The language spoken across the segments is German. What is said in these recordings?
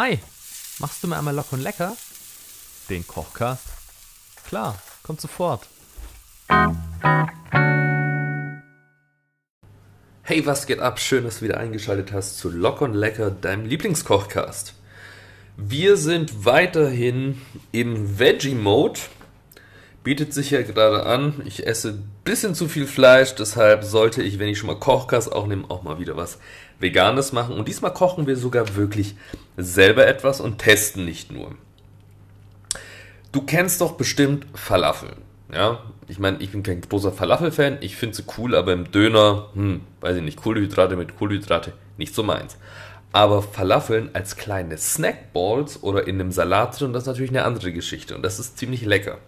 Hi, machst du mir einmal locker und lecker? Den Kochcast? Klar, kommt sofort. Hey, was geht ab? Schön, dass du wieder eingeschaltet hast zu Lock und Lecker, deinem Lieblingskochcast. Wir sind weiterhin im Veggie-Mode. Bietet sich ja gerade an. Ich esse ein bisschen zu viel Fleisch, deshalb sollte ich, wenn ich schon mal Kochcast aufnehme, auch mal wieder was Veganes machen. Und diesmal kochen wir sogar wirklich selber etwas und testen nicht nur. Du kennst doch bestimmt Falafel. Ja, ich meine, ich bin kein großer Falafel-Fan. Ich finde sie cool, aber im Döner, hm, weiß ich nicht, Kohlenhydrate mit Kohlenhydrate, nicht so meins. Aber Falafeln als kleine Snackballs oder in einem Salat drin, das ist natürlich eine andere Geschichte und das ist ziemlich lecker.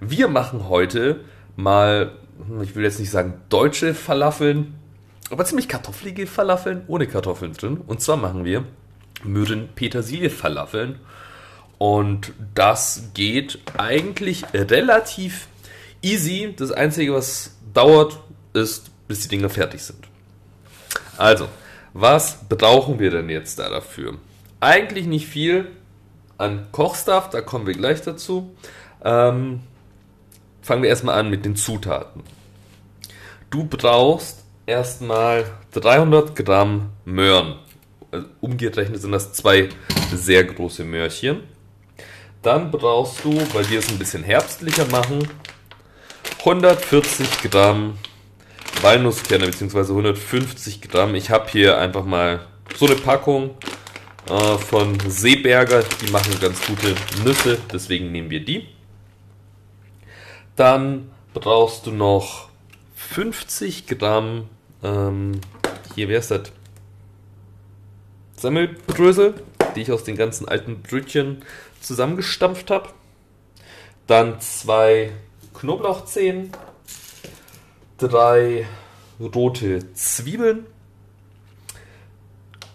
Wir machen heute mal, hm, ich will jetzt nicht sagen deutsche Falafeln, aber ziemlich kartoffelige Falafeln ohne Kartoffeln drin. Und zwar machen wir Möhren-Petersilie-Falafeln. Und das geht eigentlich relativ easy. Das Einzige, was dauert, ist, bis die Dinger fertig sind. Also, was brauchen wir denn jetzt da dafür? Eigentlich nicht viel an Kochstuff, da kommen wir gleich dazu. Ähm, fangen wir erstmal an mit den Zutaten. Du brauchst erstmal 300 Gramm Möhren. Also umgerechnet sind das zwei sehr große Möhrchen. Dann brauchst du, weil wir es ein bisschen herbstlicher machen, 140 Gramm Walnusskerne bzw. 150 Gramm. Ich habe hier einfach mal so eine Packung äh, von Seeberger. Die machen ganz gute Nüsse, deswegen nehmen wir die. Dann brauchst du noch 50 Gramm, ähm, hier wäre das, Semmelbrösel, die ich aus den ganzen alten Brötchen zusammengestampft habe. Dann zwei Knoblauchzehen, drei rote Zwiebeln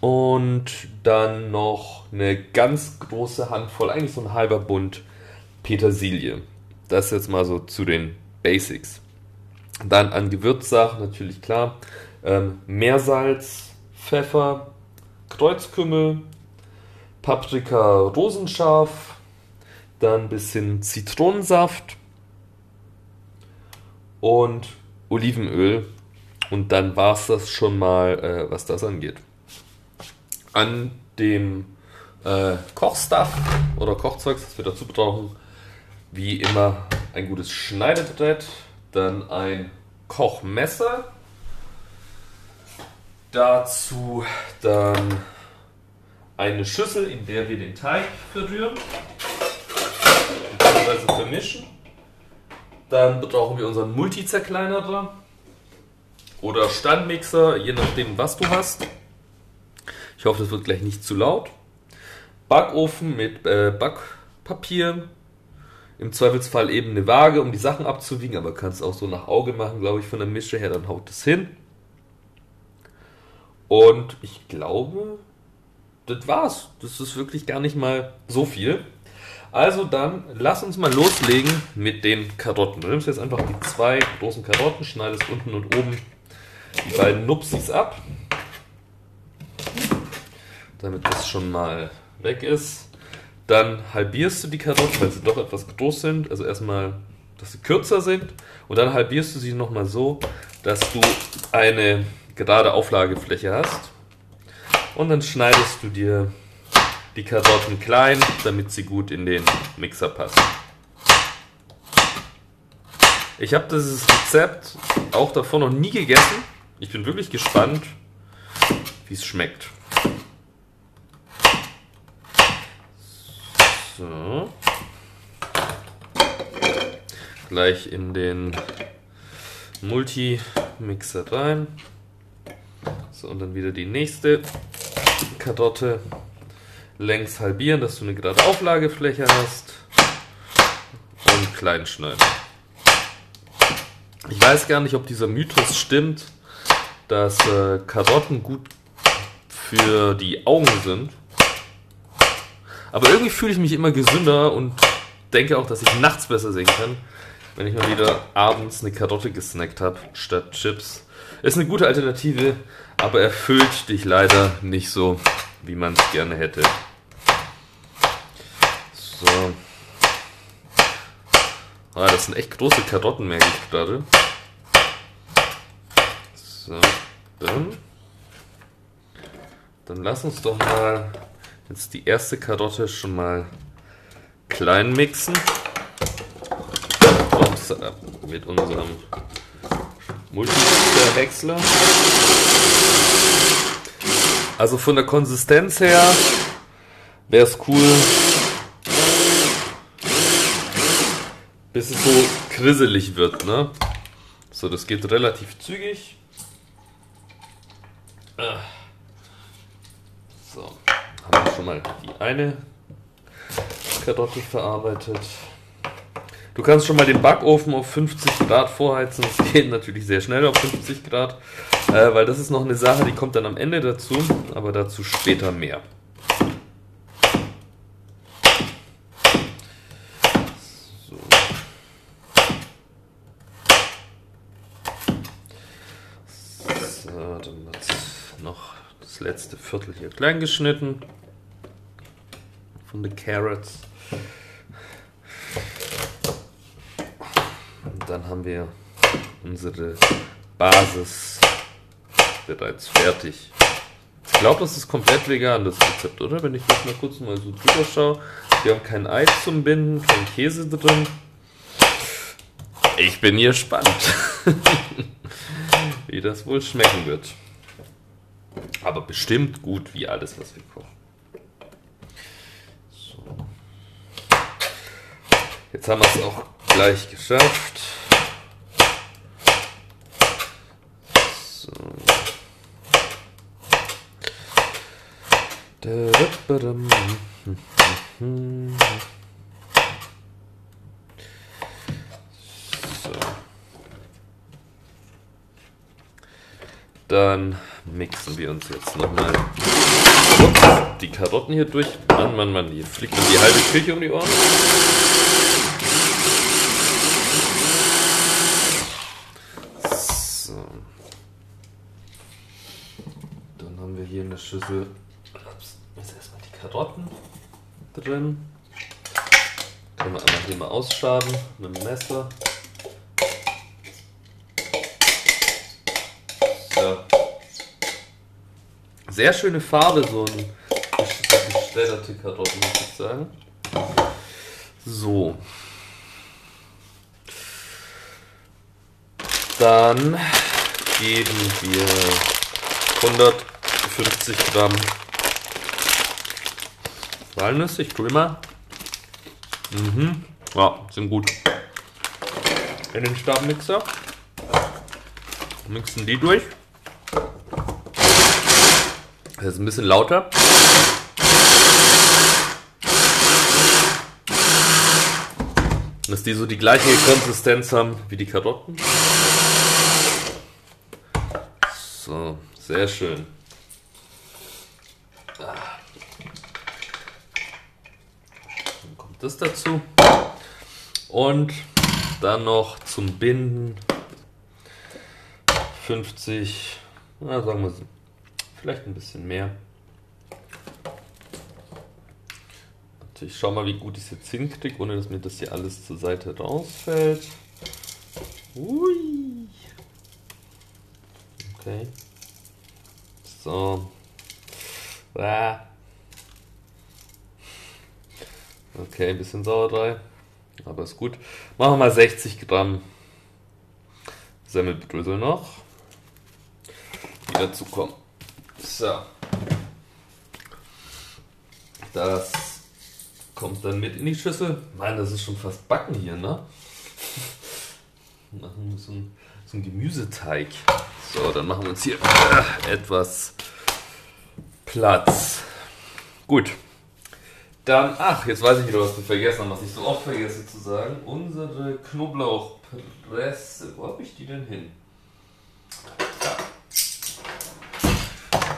und dann noch eine ganz große Handvoll, eigentlich so ein halber Bund Petersilie. Das jetzt mal so zu den Basics. Dann an Gewürzsachen natürlich klar. Ähm, Meersalz, Pfeffer, Kreuzkümmel, Paprika rosenscharf, dann ein bisschen Zitronensaft und Olivenöl. Und dann war es das schon mal, äh, was das angeht. An dem äh, Kochstuff oder Kochzeugs, das wir dazu brauchen, wie immer ein gutes Schneidebrett, dann ein Kochmesser, dazu dann eine Schüssel, in der wir den Teig verrühren bzw. vermischen. Dann brauchen wir unseren Multizerkleinerer oder Standmixer, je nachdem, was du hast. Ich hoffe, das wird gleich nicht zu laut. Backofen mit äh, Backpapier. Im Zweifelsfall eben eine Waage, um die Sachen abzuwiegen, aber kannst auch so nach Auge machen, glaube ich, von der Mische her, dann haut es hin. Und ich glaube, das war's. Das ist wirklich gar nicht mal so viel. Also dann lass uns mal loslegen mit den Karotten. Du nimmst jetzt einfach die zwei großen Karotten, schneidest unten und oben die beiden Nupsis ab, damit das schon mal weg ist. Dann halbierst du die Karotten, weil sie doch etwas groß sind. Also erstmal, dass sie kürzer sind. Und dann halbierst du sie nochmal so, dass du eine gerade Auflagefläche hast. Und dann schneidest du dir die Karotten klein, damit sie gut in den Mixer passen. Ich habe dieses Rezept auch davor noch nie gegessen. Ich bin wirklich gespannt, wie es schmeckt. So. Gleich in den Multi-Mixer rein. So, und dann wieder die nächste Karotte längs halbieren, dass du eine gerade Auflagefläche hast. Und klein schneiden. Ich weiß gar nicht, ob dieser Mythos stimmt, dass äh, Karotten gut für die Augen sind. Aber irgendwie fühle ich mich immer gesünder und denke auch, dass ich nachts besser sehen kann, wenn ich mal wieder abends eine Karotte gesnackt habe statt Chips. Ist eine gute Alternative, aber erfüllt dich leider nicht so, wie man es gerne hätte. So. Ah, das sind echt große Karotten, merke ich gerade. So, dann. Dann lass uns doch mal jetzt die erste Karotte schon mal klein mixen. Äh, mit unserem Multi-Häcksler. Also von der Konsistenz her wäre es cool, bis es so krisselig wird, ne? So, das geht relativ zügig. Wir schon mal die eine Karotte verarbeitet. Du kannst schon mal den Backofen auf 50 Grad vorheizen. Das geht natürlich sehr schnell auf 50 Grad, äh, weil das ist noch eine Sache, die kommt dann am Ende dazu, aber dazu später mehr. So. So, dann wird noch das letzte Viertel hier klein geschnitten von den Carrots. dann haben wir unsere Basis bereits fertig. Ich glaube, das ist komplett vegan, das Rezept, oder? Wenn ich jetzt mal kurz mal so drüber schaue. Wir haben kein Ei zum Binden, kein Käse drin. Ich bin hier gespannt, wie das wohl schmecken wird. Aber bestimmt gut wie alles, was wir kochen. Jetzt haben wir es auch gleich geschafft. So. Dann mixen wir uns jetzt nochmal die Karotten hier durch. Mann, Mann, Mann, hier fliegt mir die halbe Küche um die Ohren. So. Dann haben wir hier eine Schüssel Jetzt erstmal die Karotten drin. Können wir einmal hier mal ausschaben mit dem Messer. So. Sehr schöne Farbe, so ein geschredderte Karotten, muss ich sagen. So. Dann geben wir 150 Gramm Walnüsse, ich tue immer. Mhm. Ja, sind gut. In den Stabmixer. Mixen die durch. Das ist ein bisschen lauter. Dass die so die gleiche Konsistenz haben wie die Karotten. So, sehr schön. Das dazu. Und dann noch zum Binden 50, na, sagen wir vielleicht ein bisschen mehr. Ich schau mal, wie gut ich es jetzt hinkriege, ohne dass mir das hier alles zur Seite rausfällt. Ui. Okay. So. Ah. Okay, ein bisschen Sauerei, aber ist gut. Machen wir mal 60 Gramm Semmelbrösel noch, die dazu kommen. So. Das kommt dann mit in die Schüssel. Nein, das ist schon fast backen hier, ne? Machen wir so einen, so einen Gemüseteig. So, dann machen wir uns hier etwas Platz. Gut. Dann, ach, jetzt weiß ich wieder, was wir vergessen haben, was ich so oft vergesse zu sagen. Unsere Knoblauchpresse. Wo habe ich die denn hin? Da.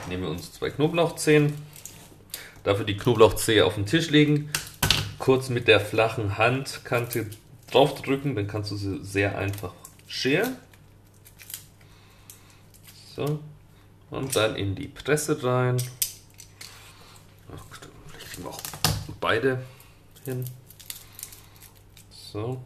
Nehmen wir uns zwei Knoblauchzehen. Dafür die Knoblauchzehe auf den Tisch legen. Kurz mit der flachen Handkante draufdrücken, dann kannst du sie sehr einfach scheren. So. Und dann in die Presse rein. Ach, vielleicht kriegen wir auch beide hin. So.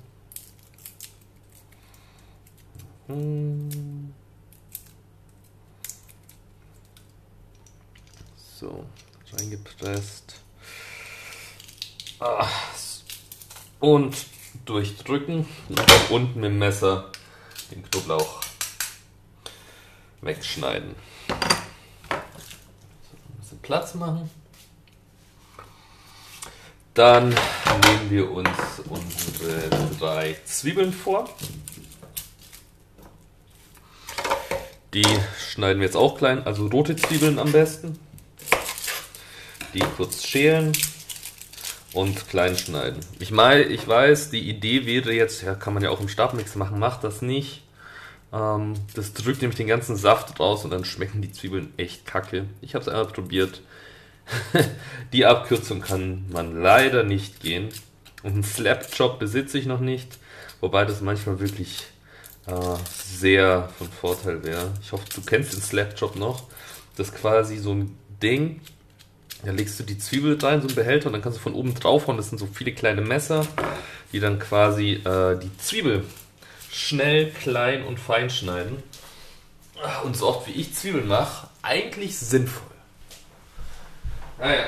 So, reingepresst. Ah, und durchdrücken und unten mit dem Messer den Knoblauch wegschneiden. So, ein bisschen Platz machen. Dann nehmen wir uns unsere drei Zwiebeln vor. Die schneiden wir jetzt auch klein, also rote Zwiebeln am besten. Die kurz schälen und klein schneiden. Ich meine, ich weiß, die Idee wäre jetzt, ja, kann man ja auch im Stabmix machen, macht das nicht. Ähm, das drückt nämlich den ganzen Saft raus und dann schmecken die Zwiebeln echt kacke. Ich habe es einmal probiert. die Abkürzung kann man leider nicht gehen. Und einen Slap-Job besitze ich noch nicht, wobei das manchmal wirklich äh, sehr von Vorteil wäre. Ich hoffe, du kennst den Slap-Job noch. Das ist quasi so ein Ding, da legst du die Zwiebel rein, so ein Behälter, und dann kannst du von oben drauf hauen. Das sind so viele kleine Messer, die dann quasi äh, die Zwiebel schnell, klein und fein schneiden. Und so oft wie ich Zwiebeln mache, eigentlich sinnvoll. Naja.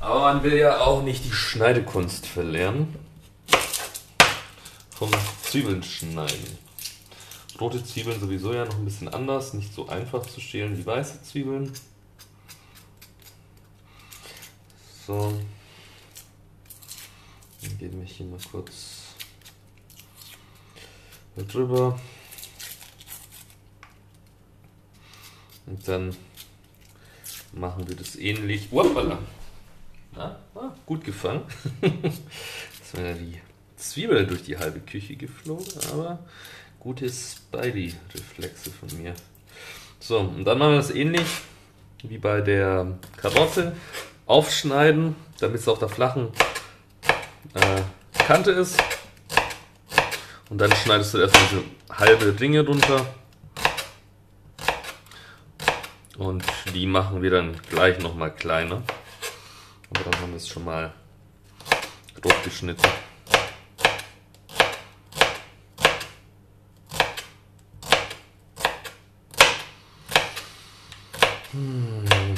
Aber man will ja auch nicht die Schneidekunst verlernen. Vom Zwiebeln schneiden. Rote Zwiebeln sowieso ja noch ein bisschen anders, nicht so einfach zu schälen wie weiße Zwiebeln. So. Dann gehen wir hier mal kurz drüber. Und dann machen wir das ähnlich. Whoopala. Na, ah, gut gefangen. Jetzt wäre die Zwiebel durch die halbe Küche geflogen, aber gute Spidey-Reflexe von mir. So, und dann machen wir das ähnlich wie bei der Karotte. Aufschneiden, damit es auf der flachen äh, Kante ist. Und dann schneidest du erstmal diese halbe Ringe runter. Und die machen wir dann gleich nochmal kleiner. Aber dann haben wir es schon mal grob geschnitten.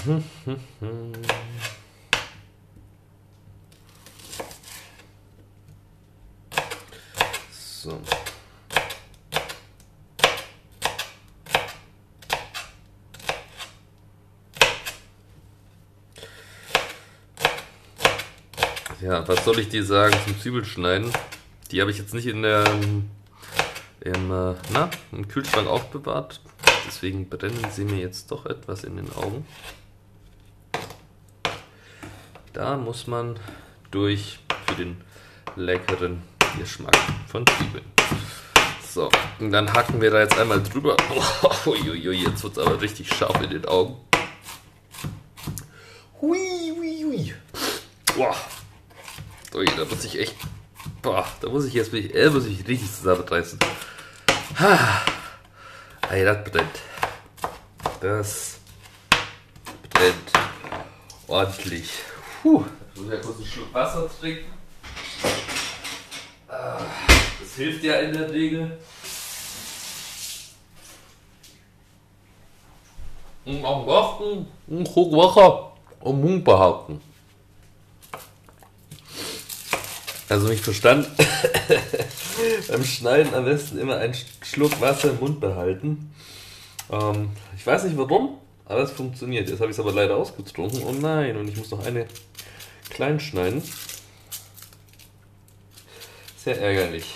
So. Ja, was soll ich dir sagen zum Zwiebelschneiden? Die habe ich jetzt nicht in der im, äh, na, im Kühlschrank aufbewahrt. Deswegen brennen sie mir jetzt doch etwas in den Augen. Da muss man durch für den leckeren Geschmack von Zwiebeln. So, und dann hacken wir da jetzt einmal drüber. Oh, uiuiui, jetzt wird es aber richtig scharf in den Augen. Hui, hui, hui. Boah. Ui, da muss ich echt. Boah, da muss ich jetzt wirklich, äh, muss ich richtig zusammenreißen. Ha. Ey, das brennt. Das brennt ordentlich. Puh. Ich muss ja kurz einen Schluck Wasser trinken. Ah, das hilft ja in der Regel. Und am besten ein Schluck Wasser am Mund behalten. Also nicht verstanden. Beim Schneiden am besten immer einen Schluck Wasser im Mund behalten. Ähm, ich weiß nicht warum, aber es funktioniert. Jetzt habe ich es aber leider ausgetrunken. Oh nein, und ich muss noch eine klein schneiden. Sehr ärgerlich.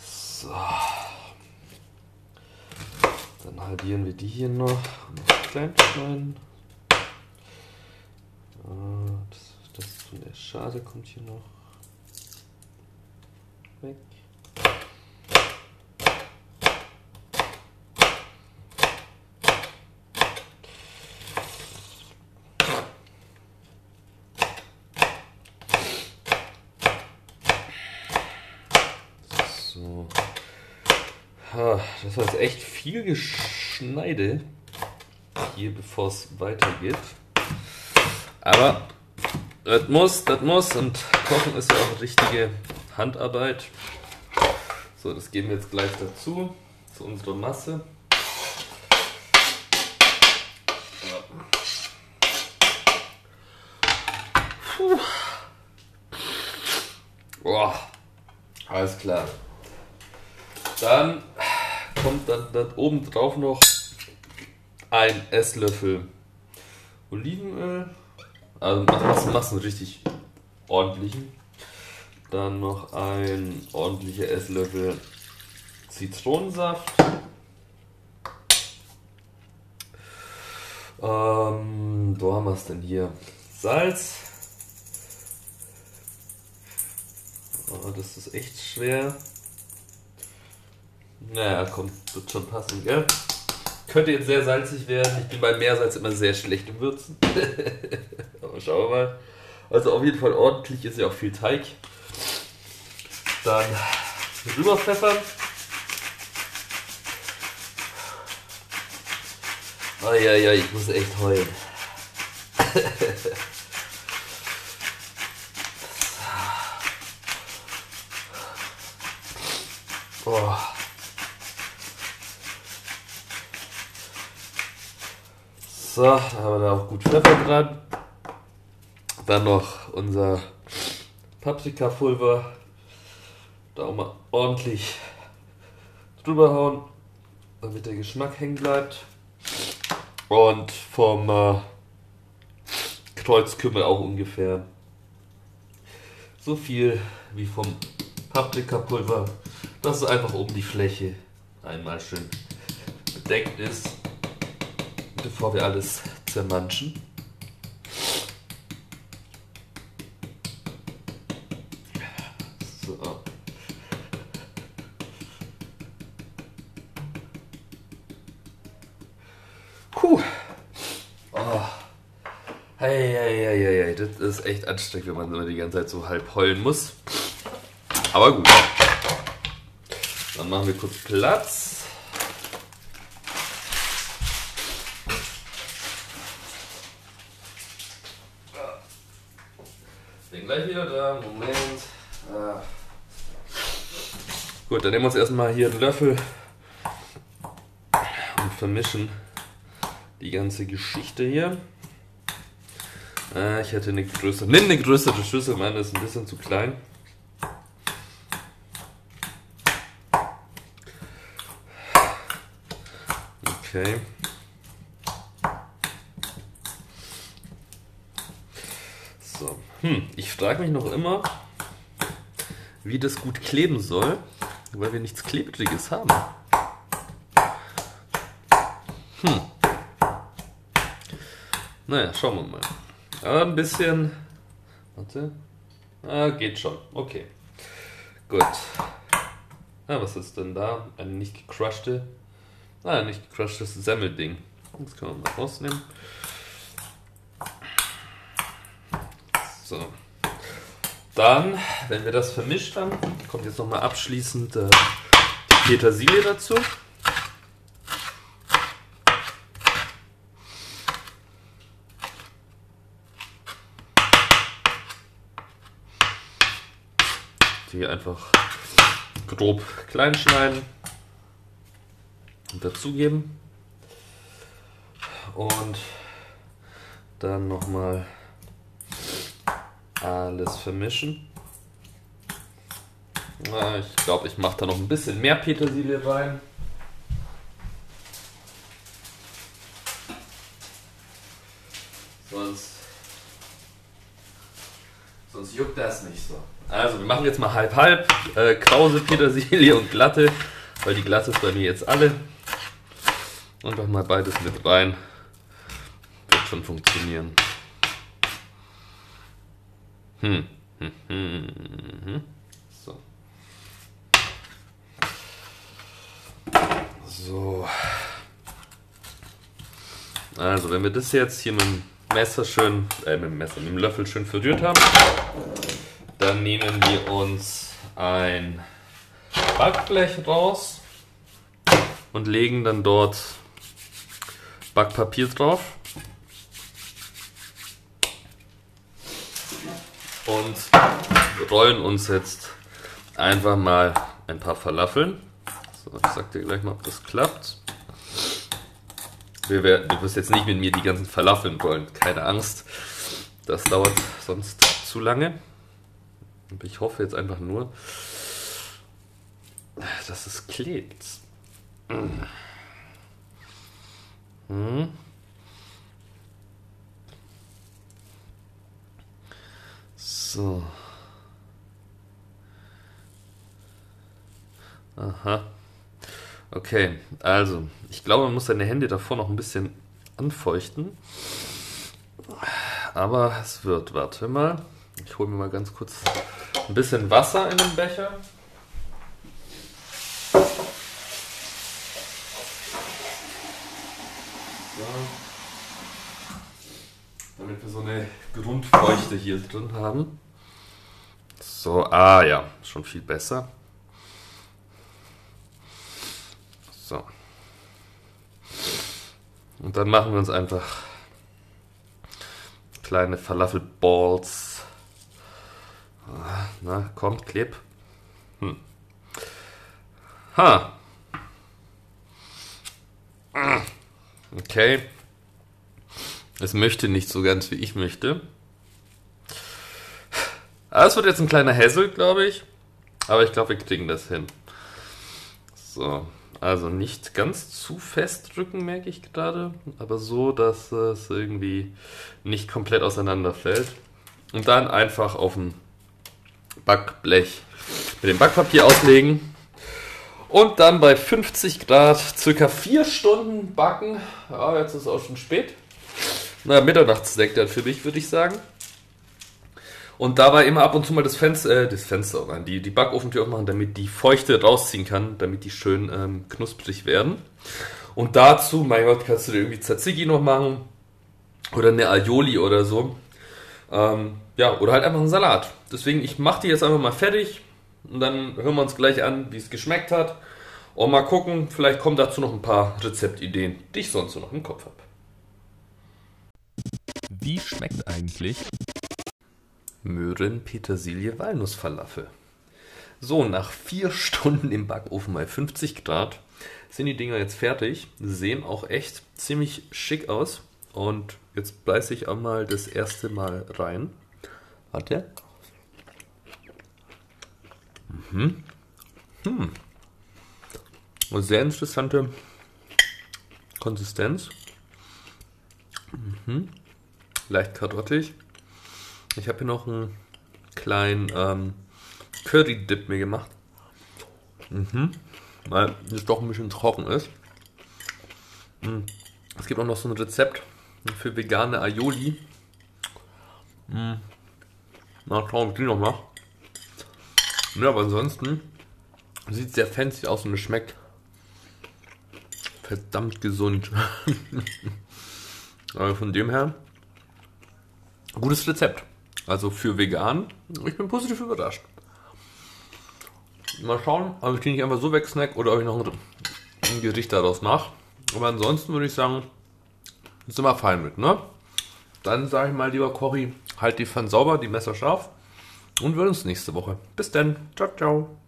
So. Dann halbieren wir die hier noch. noch klein schneiden. Das, von der Schale kommt hier noch weg. So. Das war jetzt echt viel Geschneide hier, bevor es weitergeht. Aber das muss, das muss und Kochen ist ja auch richtige Handarbeit. So, das geben wir jetzt gleich dazu, zu unserer Masse. Puh. Boah, alles klar. Dann kommt dann, dann oben drauf noch ein Esslöffel Olivenöl. Also machst, machst einen richtig ordentlichen. Dann noch ein ordentlicher Esslöffel Zitronensaft. Ähm, wo haben wir es denn hier? Salz. Oh, das ist echt schwer. Naja, komm, wird schon passen, gell? Könnte jetzt sehr salzig werden. Ich bin bei Meersalz immer sehr schlecht im Würzen. Aber schauen wir mal. Also auf jeden Fall ordentlich ist ja auch viel Teig. Dann rüberpfeffern. Oh ja, ja, ich muss echt heulen. Boah. So, da haben wir da auch gut Pfeffer dran. Dann noch unser Paprikapulver. Da auch mal ordentlich drüber hauen, damit der Geschmack hängen bleibt. Und vom äh, Kreuzkümmel auch ungefähr so viel wie vom Paprikapulver, dass es einfach um die Fläche einmal schön bedeckt ist, bevor wir alles zermanschen. So. Puh. Oh. Hey, hey, hey, hey, das ist echt anstrengend, wenn man immer die ganze Zeit so halb heulen muss. Aber gut. Dann machen wir kurz Platz. Bin gleich wieder da. Moment. Ah. Gut, dann nehmen wir uns erstmal hier einen Löffel und vermischen die ganze Geschichte hier. Ah, ich hätte eine größere. Nimm eine größere Schüssel, meine ist ein bisschen zu klein. Okay. So. Hm, ich frage mich noch immer, wie das gut kleben soll, weil wir nichts Klebriges haben. Hm. Naja, schauen wir mal. Aber ein bisschen. Warte. Ah, geht schon. Okay. Gut. Ah, was ist denn da? Eine nicht gecrushte. Ah, nicht gecrushtes Semmelding. Das können wir mal rausnehmen. So. Dann, wenn wir das vermischt haben, kommt jetzt nochmal abschließend äh, die Petersilie dazu. Die einfach grob klein schneiden und dazugeben. Und dann nochmal alles vermischen. Ich glaube, ich mache da noch ein bisschen mehr Petersilie rein. Sonst, sonst juckt das nicht so. Also, wir machen jetzt mal halb-halb. Äh, Krause, Petersilie und glatte, weil die glatte ist bei mir jetzt alle. Einfach mal beides mit rein. Wird schon funktionieren. Hm. Hm, hm, hm. So. So. Also, wenn wir das jetzt hier mit dem Messer schön, äh, mit dem Messer, mit dem Löffel schön verrührt haben, dann nehmen wir uns ein Backblech raus und legen dann dort Backpapier drauf. Und rollen uns jetzt einfach mal ein paar Falafeln. So, ich sag dir gleich mal, ob das klappt. Wir werden, du wirst jetzt nicht mit mir die ganzen Falafeln wollen, keine Angst. Das dauert sonst zu lange. Ich hoffe jetzt einfach nur, dass es klebt. Hm. So. Aha. Okay, also, ich glaube, man muss seine Hände davor noch ein bisschen anfeuchten. Aber es wird, warte mal. Ich hole mir mal ganz kurz ein bisschen Wasser in den Becher. So. Damit wir so eine Grundfeuchte hier drin haben. So, ah ja, schon viel besser. So. Und dann machen wir uns einfach kleine Falafelballs. Na, kommt, kleb. Hm. Ha. Okay. Es möchte nicht so ganz, wie ich möchte. Aber es wird jetzt ein kleiner Hassel, glaube ich. Aber ich glaube, wir kriegen das hin. So. Also nicht ganz zu fest drücken, merke ich gerade, aber so, dass es irgendwie nicht komplett auseinanderfällt. Und dann einfach auf dem Backblech mit dem Backpapier auslegen. Und dann bei 50 Grad circa 4 Stunden backen. Ja, jetzt ist es auch schon spät. Na, Mitternachtsdeck dann für mich, würde ich sagen. Und dabei immer ab und zu mal das Fenster, äh, das Fenster, nein, die, die Backofentür aufmachen, damit die Feuchte rausziehen kann, damit die schön ähm, knusprig werden. Und dazu, mein Gott, kannst du dir irgendwie Tzatziki noch machen oder eine Aioli oder so. Ähm, ja, oder halt einfach einen Salat. Deswegen, ich mache die jetzt einfach mal fertig und dann hören wir uns gleich an, wie es geschmeckt hat. Und mal gucken, vielleicht kommen dazu noch ein paar Rezeptideen, die ich sonst so noch im Kopf habe. Wie schmeckt eigentlich Möhren, Petersilie, Walnussfalafel. So, nach vier Stunden im Backofen bei 50 Grad sind die Dinger jetzt fertig. Sehen auch echt ziemlich schick aus. Und jetzt beiße ich einmal das erste Mal rein. Warte. Mhm. Hm. Sehr interessante Konsistenz. Mhm. Leicht karottig. Ich habe hier noch einen kleinen ähm, Curry-Dip mir gemacht. Mhm. Weil es doch ein bisschen trocken ist. Mhm. Es gibt auch noch so ein Rezept für vegane Aioli. Mhm. Mal schauen, ob ich die noch mache. Ja, aber ansonsten sieht sehr fancy aus und es schmeckt verdammt gesund. aber von dem her, gutes Rezept. Also für vegan. Ich bin positiv überrascht. Mal schauen, ob ich die nicht einfach so wegsnack oder ob ich noch ein, Gericht daraus mache. Aber ansonsten würde ich sagen, sind wir fein mit, ne? Dann sage ich mal, lieber Cory, halt die Pfanne sauber, die Messer scharf und wir uns nächste Woche. Bis dann. Ciao, ciao.